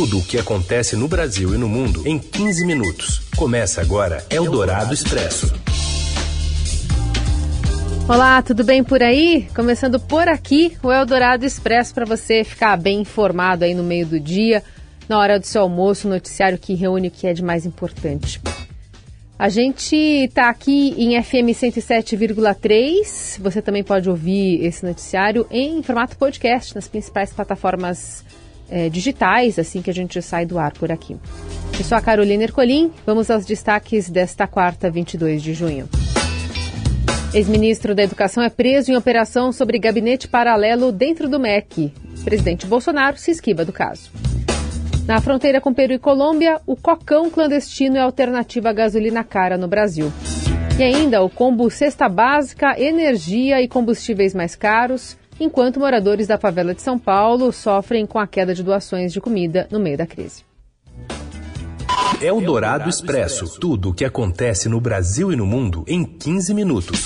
Tudo o que acontece no Brasil e no mundo em 15 minutos. Começa agora Eldorado Expresso. Olá, tudo bem por aí? Começando por aqui, o Eldorado Expresso para você ficar bem informado aí no meio do dia, na hora do seu almoço, o noticiário que reúne o que é de mais importante. A gente está aqui em FM 107,3. Você também pode ouvir esse noticiário em formato podcast nas principais plataformas é, digitais, assim que a gente sai do ar por aqui. Eu sou a Carolina Ercolim. Vamos aos destaques desta quarta, 22 de junho. Ex-ministro da Educação é preso em operação sobre gabinete paralelo dentro do MEC. Presidente Bolsonaro se esquiva do caso. Na fronteira com Peru e Colômbia, o cocão clandestino é alternativa à gasolina cara no Brasil. E ainda o combo cesta básica, energia e combustíveis mais caros, enquanto moradores da favela de São Paulo sofrem com a queda de doações de comida no meio da crise. É o Dourado Expresso. Tudo o que acontece no Brasil e no mundo em 15 minutos.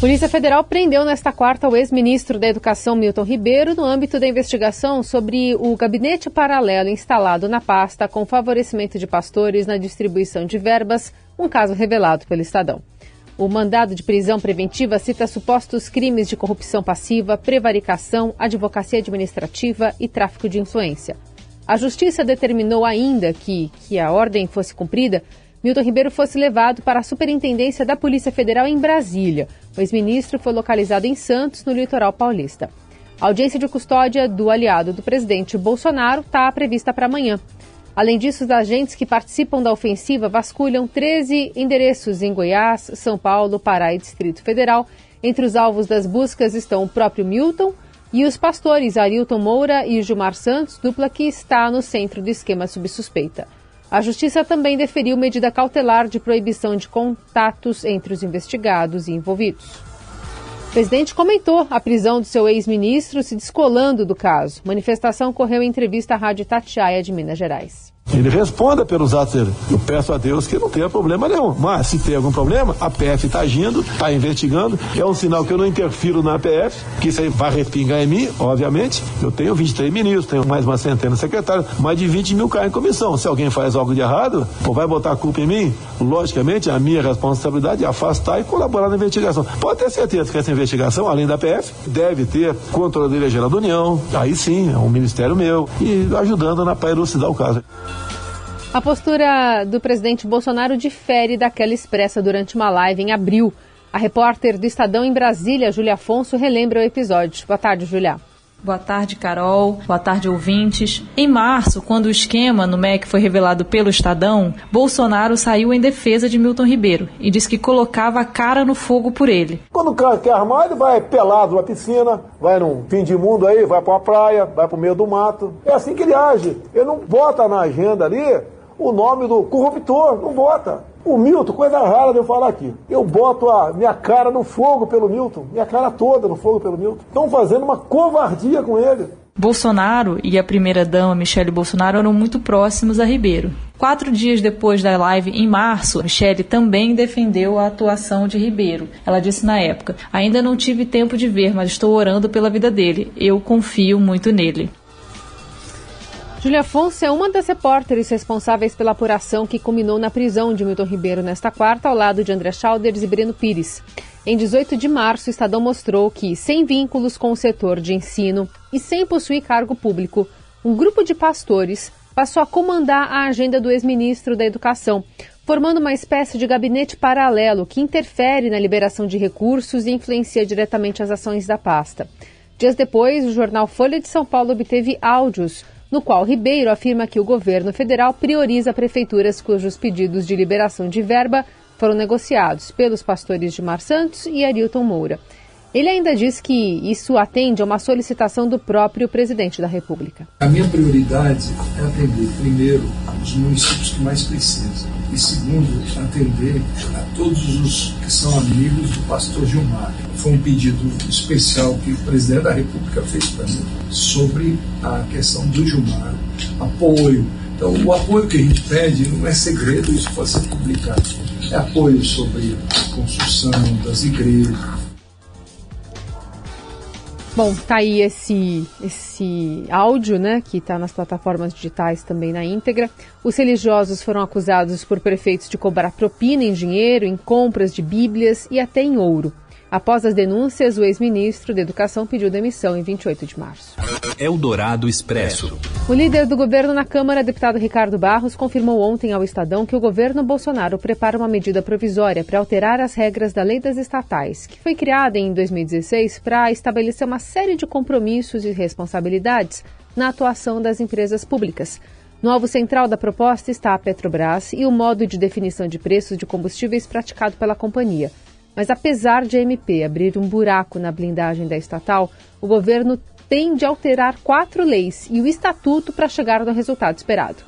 Polícia Federal prendeu nesta quarta o ex-ministro da Educação Milton Ribeiro no âmbito da investigação sobre o gabinete paralelo instalado na pasta com favorecimento de pastores na distribuição de verbas, um caso revelado pelo Estadão. O mandado de prisão preventiva cita supostos crimes de corrupção passiva, prevaricação, advocacia administrativa e tráfico de influência. A Justiça determinou ainda que, que a ordem fosse cumprida, Milton Ribeiro fosse levado para a Superintendência da Polícia Federal em Brasília. O ex-ministro foi localizado em Santos, no litoral paulista. A audiência de custódia do aliado do presidente Bolsonaro está prevista para amanhã. Além disso, os agentes que participam da ofensiva vasculham 13 endereços em Goiás, São Paulo, Pará e Distrito Federal. Entre os alvos das buscas estão o próprio Milton e os pastores Arilton Moura e Gilmar Santos, dupla que está no centro do esquema subsuspeita. A Justiça também deferiu medida cautelar de proibição de contatos entre os investigados e envolvidos. O presidente comentou a prisão do seu ex-ministro se descolando do caso. Manifestação ocorreu em entrevista à Rádio Tatiaia de Minas Gerais. Ele responda pelos atos dele. Eu peço a Deus que não tenha problema nenhum. Mas se tem algum problema, a PF está agindo, está investigando. É um sinal que eu não interfiro na PF, que isso aí vai respingar em mim, obviamente. Eu tenho 23 ministros, tenho mais uma centena de secretários, mais de 20 mil caem em comissão. Se alguém faz algo de errado, ou vai botar a culpa em mim, logicamente a minha responsabilidade é afastar e colaborar na investigação. Pode ter certeza que essa investigação, além da PF, deve ter Controladoria Geral da União, aí sim, é um ministério meu, e ajudando na para elucidar o caso. A postura do presidente Bolsonaro difere daquela expressa durante uma live em abril. A repórter do Estadão em Brasília, Júlia Afonso, relembra o episódio. Boa tarde, Júlia. Boa tarde, Carol. Boa tarde, ouvintes. Em março, quando o esquema no MEC foi revelado pelo Estadão, Bolsonaro saiu em defesa de Milton Ribeiro e disse que colocava a cara no fogo por ele. Quando o cara quer armar, ele vai pelado na piscina, vai num fim de mundo aí, vai para uma praia, vai para o meio do mato. É assim que ele age. Ele não bota na agenda ali o nome do corruptor, não bota. O Milton, coisa rara de eu falar aqui. Eu boto a minha cara no fogo pelo Milton, minha cara toda no fogo pelo Milton. Estão fazendo uma covardia com ele. Bolsonaro e a primeira-dama Michele Bolsonaro eram muito próximos a Ribeiro. Quatro dias depois da live, em março, Michele também defendeu a atuação de Ribeiro. Ela disse na época: Ainda não tive tempo de ver, mas estou orando pela vida dele. Eu confio muito nele. Júlia Afonso é uma das repórteres responsáveis pela apuração que culminou na prisão de Milton Ribeiro nesta quarta, ao lado de André Chalders e Breno Pires. Em 18 de março, o Estadão mostrou que, sem vínculos com o setor de ensino e sem possuir cargo público, um grupo de pastores passou a comandar a agenda do ex-ministro da Educação, formando uma espécie de gabinete paralelo que interfere na liberação de recursos e influencia diretamente as ações da pasta. Dias depois, o jornal Folha de São Paulo obteve áudios no qual Ribeiro afirma que o governo federal prioriza prefeituras cujos pedidos de liberação de verba foram negociados pelos pastores Gilmar Santos e Arilton Moura. Ele ainda diz que isso atende a uma solicitação do próprio presidente da República. A minha prioridade é atender, primeiro, os municípios que mais precisam, e segundo, atender a todos os que são amigos do pastor Gilmar. Foi um pedido especial que o presidente da República fez para mim sobre a questão do Gilmar, apoio. Então, o apoio que a gente pede não é segredo, isso pode ser publicado. É apoio sobre a construção das igrejas, Bom, tá aí esse, esse áudio, né, que está nas plataformas digitais também na íntegra. Os religiosos foram acusados por prefeitos de cobrar propina em dinheiro, em compras de bíblias e até em ouro. Após as denúncias, o ex-ministro da Educação pediu demissão em 28 de março. Eldorado Expresso. O líder do governo na Câmara, deputado Ricardo Barros, confirmou ontem ao Estadão que o governo Bolsonaro prepara uma medida provisória para alterar as regras da Lei das Estatais, que foi criada em 2016 para estabelecer uma série de compromissos e responsabilidades na atuação das empresas públicas. No alvo central da proposta está a Petrobras e o modo de definição de preços de combustíveis praticado pela companhia. Mas apesar de a MP abrir um buraco na blindagem da estatal, o governo tem de alterar quatro leis e o estatuto para chegar no resultado esperado.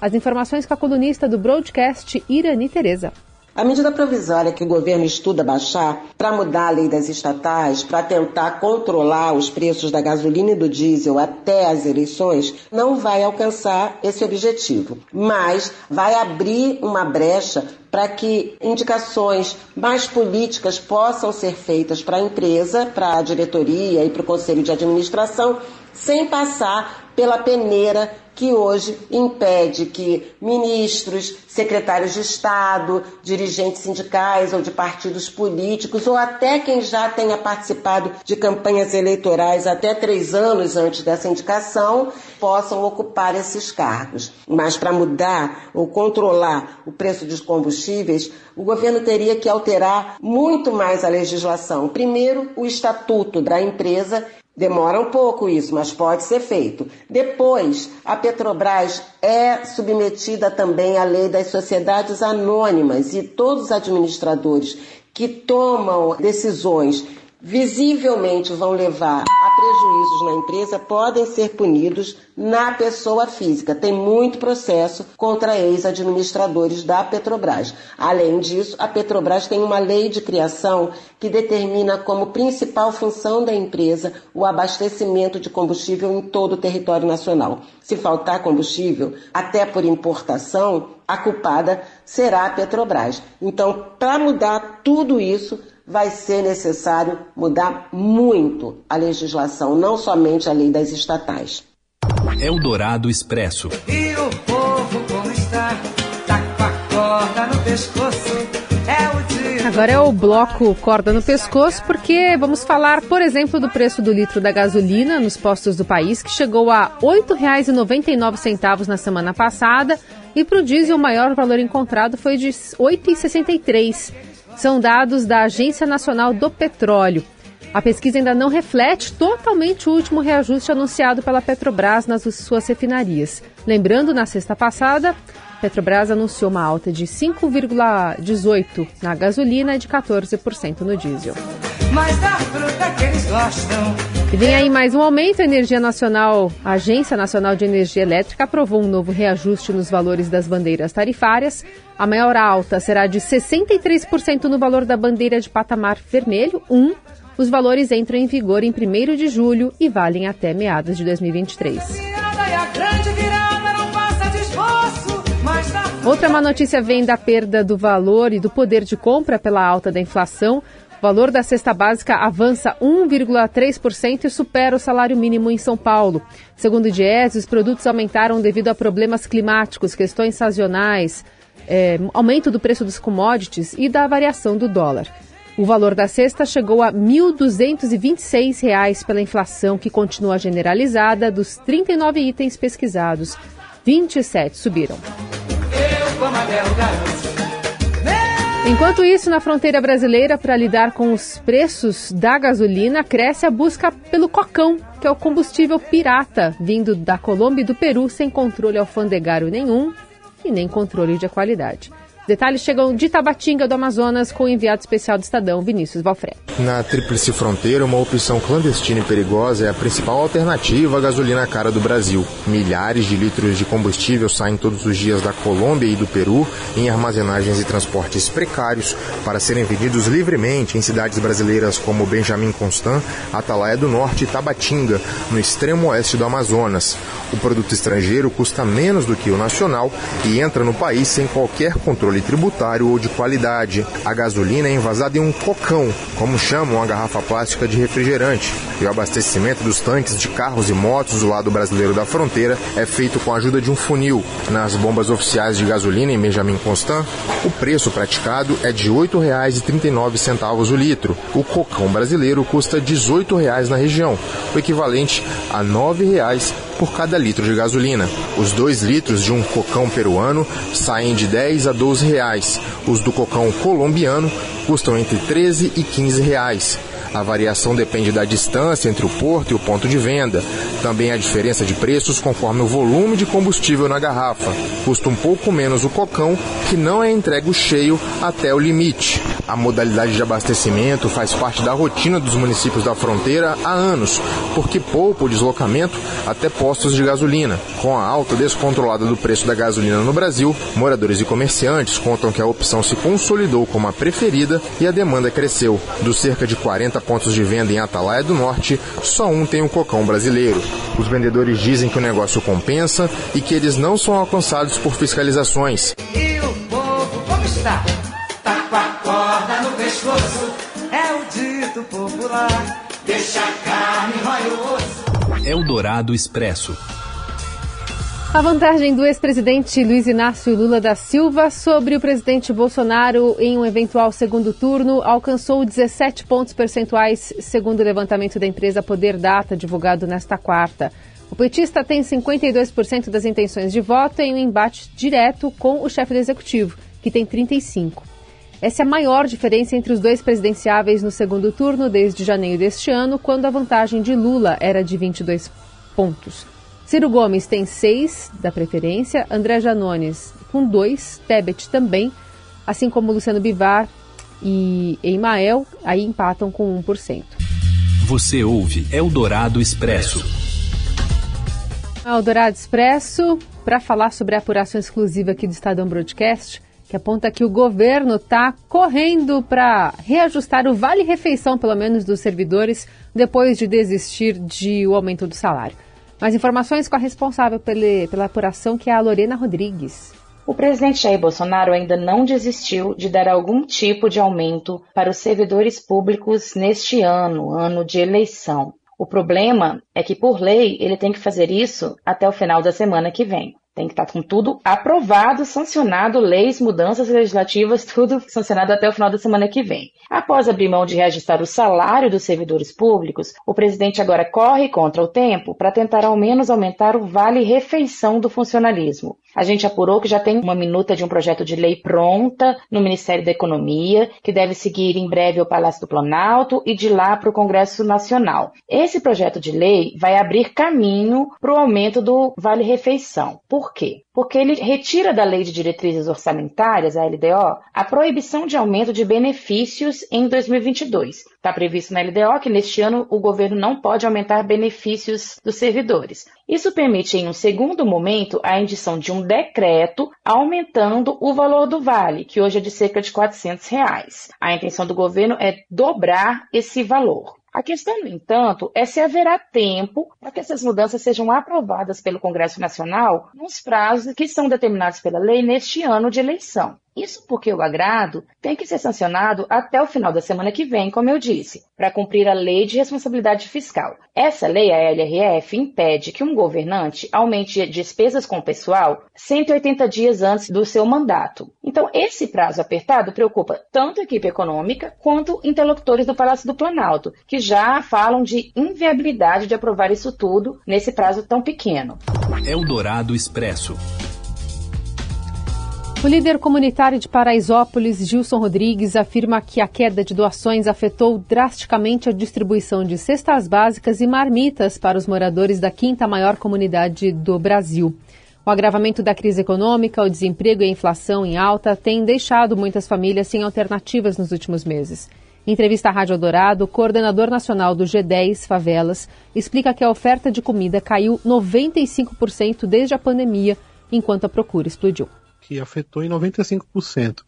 As informações com a colunista do broadcast Irani Tereza. A medida provisória que o governo estuda baixar para mudar a lei das estatais, para tentar controlar os preços da gasolina e do diesel até as eleições, não vai alcançar esse objetivo, mas vai abrir uma brecha para que indicações mais políticas possam ser feitas para a empresa, para a diretoria e para o conselho de administração, sem passar pela peneira que hoje impede que ministros, secretários de Estado, dirigentes sindicais ou de partidos políticos, ou até quem já tenha participado de campanhas eleitorais até três anos antes dessa indicação, possam ocupar esses cargos. Mas para mudar ou controlar o preço dos combustíveis, o governo teria que alterar muito mais a legislação. Primeiro, o estatuto da empresa Demora um pouco isso, mas pode ser feito. Depois, a Petrobras é submetida também à lei das sociedades anônimas e todos os administradores que tomam decisões visivelmente vão levar a prejuízos na empresa podem ser punidos na pessoa física. Tem muito processo contra ex-administradores da Petrobras. Além disso, a Petrobras tem uma lei de criação que determina como principal função da empresa o abastecimento de combustível em todo o território nacional. Se faltar combustível, até por importação, a culpada será a Petrobras. Então, para mudar tudo isso, vai ser necessário mudar muito a legislação, não somente a lei das estatais. Eldorado Expresso. E o povo como está? Tá com a corda no pescoço. É o dia. Agora é o bloco corda no pescoço, porque vamos falar, por exemplo, do preço do litro da gasolina nos postos do país, que chegou a R$ 8,99 na semana passada, e para o diesel o maior valor encontrado foi de R$ 8,63. São dados da Agência Nacional do Petróleo. A pesquisa ainda não reflete totalmente o último reajuste anunciado pela Petrobras nas suas refinarias. Lembrando, na sexta passada, Petrobras anunciou uma alta de 5,18% na gasolina e de 14% no diesel. Mas da fruta que eles gostam. E vem aí mais um aumento. A Energia Nacional, a Agência Nacional de Energia Elétrica, aprovou um novo reajuste nos valores das bandeiras tarifárias. A maior alta será de 63% no valor da bandeira de patamar vermelho 1. Os valores entram em vigor em 1 de julho e valem até meados de 2023. Virada e a grande virada não passa de esforço. Mas da Outra má notícia vem da perda do valor e do poder de compra pela alta da inflação. O valor da cesta básica avança 1,3% e supera o salário mínimo em São Paulo. Segundo o Diese, os produtos aumentaram devido a problemas climáticos, questões sazonais, eh, aumento do preço dos commodities e da variação do dólar. O valor da cesta chegou a 1.226 reais pela inflação, que continua generalizada. Dos 39 itens pesquisados, 27 subiram. eu Enquanto isso, na fronteira brasileira, para lidar com os preços da gasolina, cresce a busca pelo cocão, que é o combustível pirata, vindo da Colômbia e do Peru, sem controle alfandegário nenhum e nem controle de qualidade. Detalhes chegam de Tabatinga do Amazonas com o enviado especial do Estadão, Vinícius Valfredo. Na Tríplice Fronteira, uma opção clandestina e perigosa é a principal alternativa à gasolina cara do Brasil. Milhares de litros de combustível saem todos os dias da Colômbia e do Peru em armazenagens e transportes precários para serem vendidos livremente em cidades brasileiras como Benjamin Constant, Atalaia do Norte e Tabatinga, no extremo oeste do Amazonas. O produto estrangeiro custa menos do que o nacional e entra no país sem qualquer controle controle tributário ou de qualidade. A gasolina é envasada em um cocão, como chamam a garrafa plástica de refrigerante, e o abastecimento dos tanques de carros e motos do lado brasileiro da fronteira é feito com a ajuda de um funil. Nas bombas oficiais de gasolina em Benjamin Constant, o preço praticado é de R$ 8,39 o litro. O cocão brasileiro custa R$ 18 na região, o equivalente a R$ 9,00 por cada litro de gasolina. Os dois litros de um cocão peruano saem de 10 a 12 reais. Os do cocão colombiano custam entre 13 e 15 reais. A variação depende da distância entre o porto e o ponto de venda. Também a diferença de preços conforme o volume de combustível na garrafa. Custa um pouco menos o cocão, que não é entregue cheio até o limite. A modalidade de abastecimento faz parte da rotina dos municípios da fronteira há anos, porque poupa o deslocamento até postos de gasolina. Com a alta descontrolada do preço da gasolina no Brasil, moradores e comerciantes contam que a opção se consolidou como a preferida e a demanda cresceu. Dos cerca de 40 pontos de venda em Atalaia do Norte, só um tem um cocão brasileiro. Os vendedores dizem que o negócio compensa e que eles não são alcançados por fiscalizações. E o povo como está? Tá com a corda no pescoço, é o dito popular. Deixa a carne, rói o osso. Eldorado Expresso. A vantagem do ex-presidente Luiz Inácio Lula da Silva sobre o presidente Bolsonaro em um eventual segundo turno alcançou 17 pontos percentuais, segundo o levantamento da empresa Poder Data, divulgado nesta quarta. O petista tem 52% das intenções de voto em um embate direto com o chefe do executivo, que tem 35%. Essa é a maior diferença entre os dois presidenciáveis no segundo turno desde janeiro deste ano, quando a vantagem de Lula era de 22 pontos. Ciro Gomes tem seis da preferência, André Janones com dois, Tebet também, assim como Luciano Bivar e Emael, aí empatam com 1%. Você ouve Eldorado Expresso. Eldorado Expresso, para falar sobre a apuração exclusiva aqui do Estadão Broadcast, que aponta que o governo está correndo para reajustar o vale-refeição, pelo menos dos servidores, depois de desistir de o aumento do salário. Mais informações com a responsável pela, pela apuração, que é a Lorena Rodrigues. O presidente Jair Bolsonaro ainda não desistiu de dar algum tipo de aumento para os servidores públicos neste ano, ano de eleição. O problema é que, por lei, ele tem que fazer isso até o final da semana que vem. Tem que estar com tudo aprovado, sancionado, leis, mudanças legislativas, tudo sancionado até o final da semana que vem. Após abrir mão de reajustar o salário dos servidores públicos, o presidente agora corre contra o tempo para tentar ao menos aumentar o vale-refeição do funcionalismo. A gente apurou que já tem uma minuta de um projeto de lei pronta no Ministério da Economia, que deve seguir em breve ao Palácio do Planalto e de lá para o Congresso Nacional. Esse projeto de lei vai abrir caminho para o aumento do vale-refeição. Por quê? Porque ele retira da Lei de Diretrizes Orçamentárias, a LDO, a proibição de aumento de benefícios em 2022. Está previsto na LDO que neste ano o governo não pode aumentar benefícios dos servidores. Isso permite, em um segundo momento, a indição de um decreto aumentando o valor do vale, que hoje é de cerca de 400 reais. A intenção do governo é dobrar esse valor. A questão, no entanto, é se haverá tempo para que essas mudanças sejam aprovadas pelo Congresso Nacional nos prazos que são determinados pela lei neste ano de eleição. Isso porque o agrado tem que ser sancionado até o final da semana que vem, como eu disse, para cumprir a lei de responsabilidade fiscal. Essa lei, a LRF, impede que um governante aumente despesas com o pessoal 180 dias antes do seu mandato. Então, esse prazo apertado preocupa tanto a equipe econômica quanto interlocutores do Palácio do Planalto, que já falam de inviabilidade de aprovar isso tudo nesse prazo tão pequeno. Eldorado Expresso. O líder comunitário de Paraisópolis, Gilson Rodrigues, afirma que a queda de doações afetou drasticamente a distribuição de cestas básicas e marmitas para os moradores da quinta maior comunidade do Brasil. O agravamento da crise econômica, o desemprego e a inflação em alta têm deixado muitas famílias sem alternativas nos últimos meses. Em entrevista à Rádio Eldorado, o coordenador nacional do G10 Favelas explica que a oferta de comida caiu 95% desde a pandemia, enquanto a procura explodiu que afetou em 95%.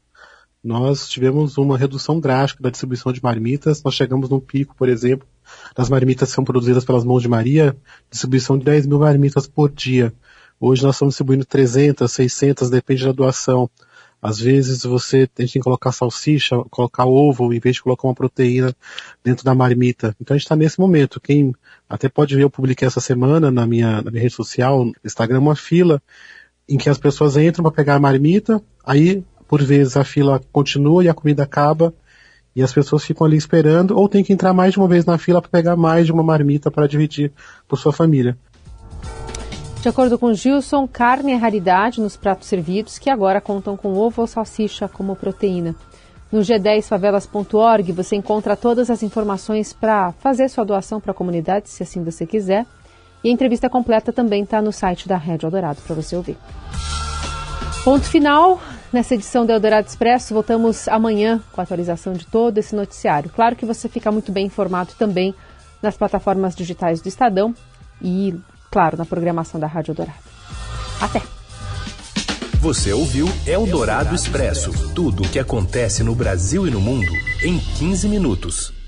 Nós tivemos uma redução drástica da distribuição de marmitas. Nós chegamos num pico, por exemplo, das marmitas que são produzidas pelas mãos de Maria, distribuição de 10 mil marmitas por dia. Hoje nós estamos distribuindo 300, 600, depende da doação. Às vezes você tem que colocar salsicha, colocar ovo, em vez de colocar uma proteína dentro da marmita. Então a gente está nesse momento. Quem até pode ver, eu publiquei essa semana na minha, na minha rede social, no Instagram, uma fila em que as pessoas entram para pegar a marmita, aí por vezes a fila continua e a comida acaba e as pessoas ficam ali esperando ou tem que entrar mais de uma vez na fila para pegar mais de uma marmita para dividir por sua família. De acordo com Gilson, carne é raridade nos pratos servidos, que agora contam com ovo ou salsicha como proteína. No g10favelas.org você encontra todas as informações para fazer sua doação para a comunidade, se assim você quiser. E a entrevista completa também está no site da Rede Eldorado para você ouvir. Ponto final nessa edição do Eldorado Expresso. Voltamos amanhã com a atualização de todo esse noticiário. Claro que você fica muito bem informado também nas plataformas digitais do Estadão e claro, na programação da Rádio Dourado. Até! Você ouviu Eldorado Expresso tudo o que acontece no Brasil e no mundo em 15 minutos.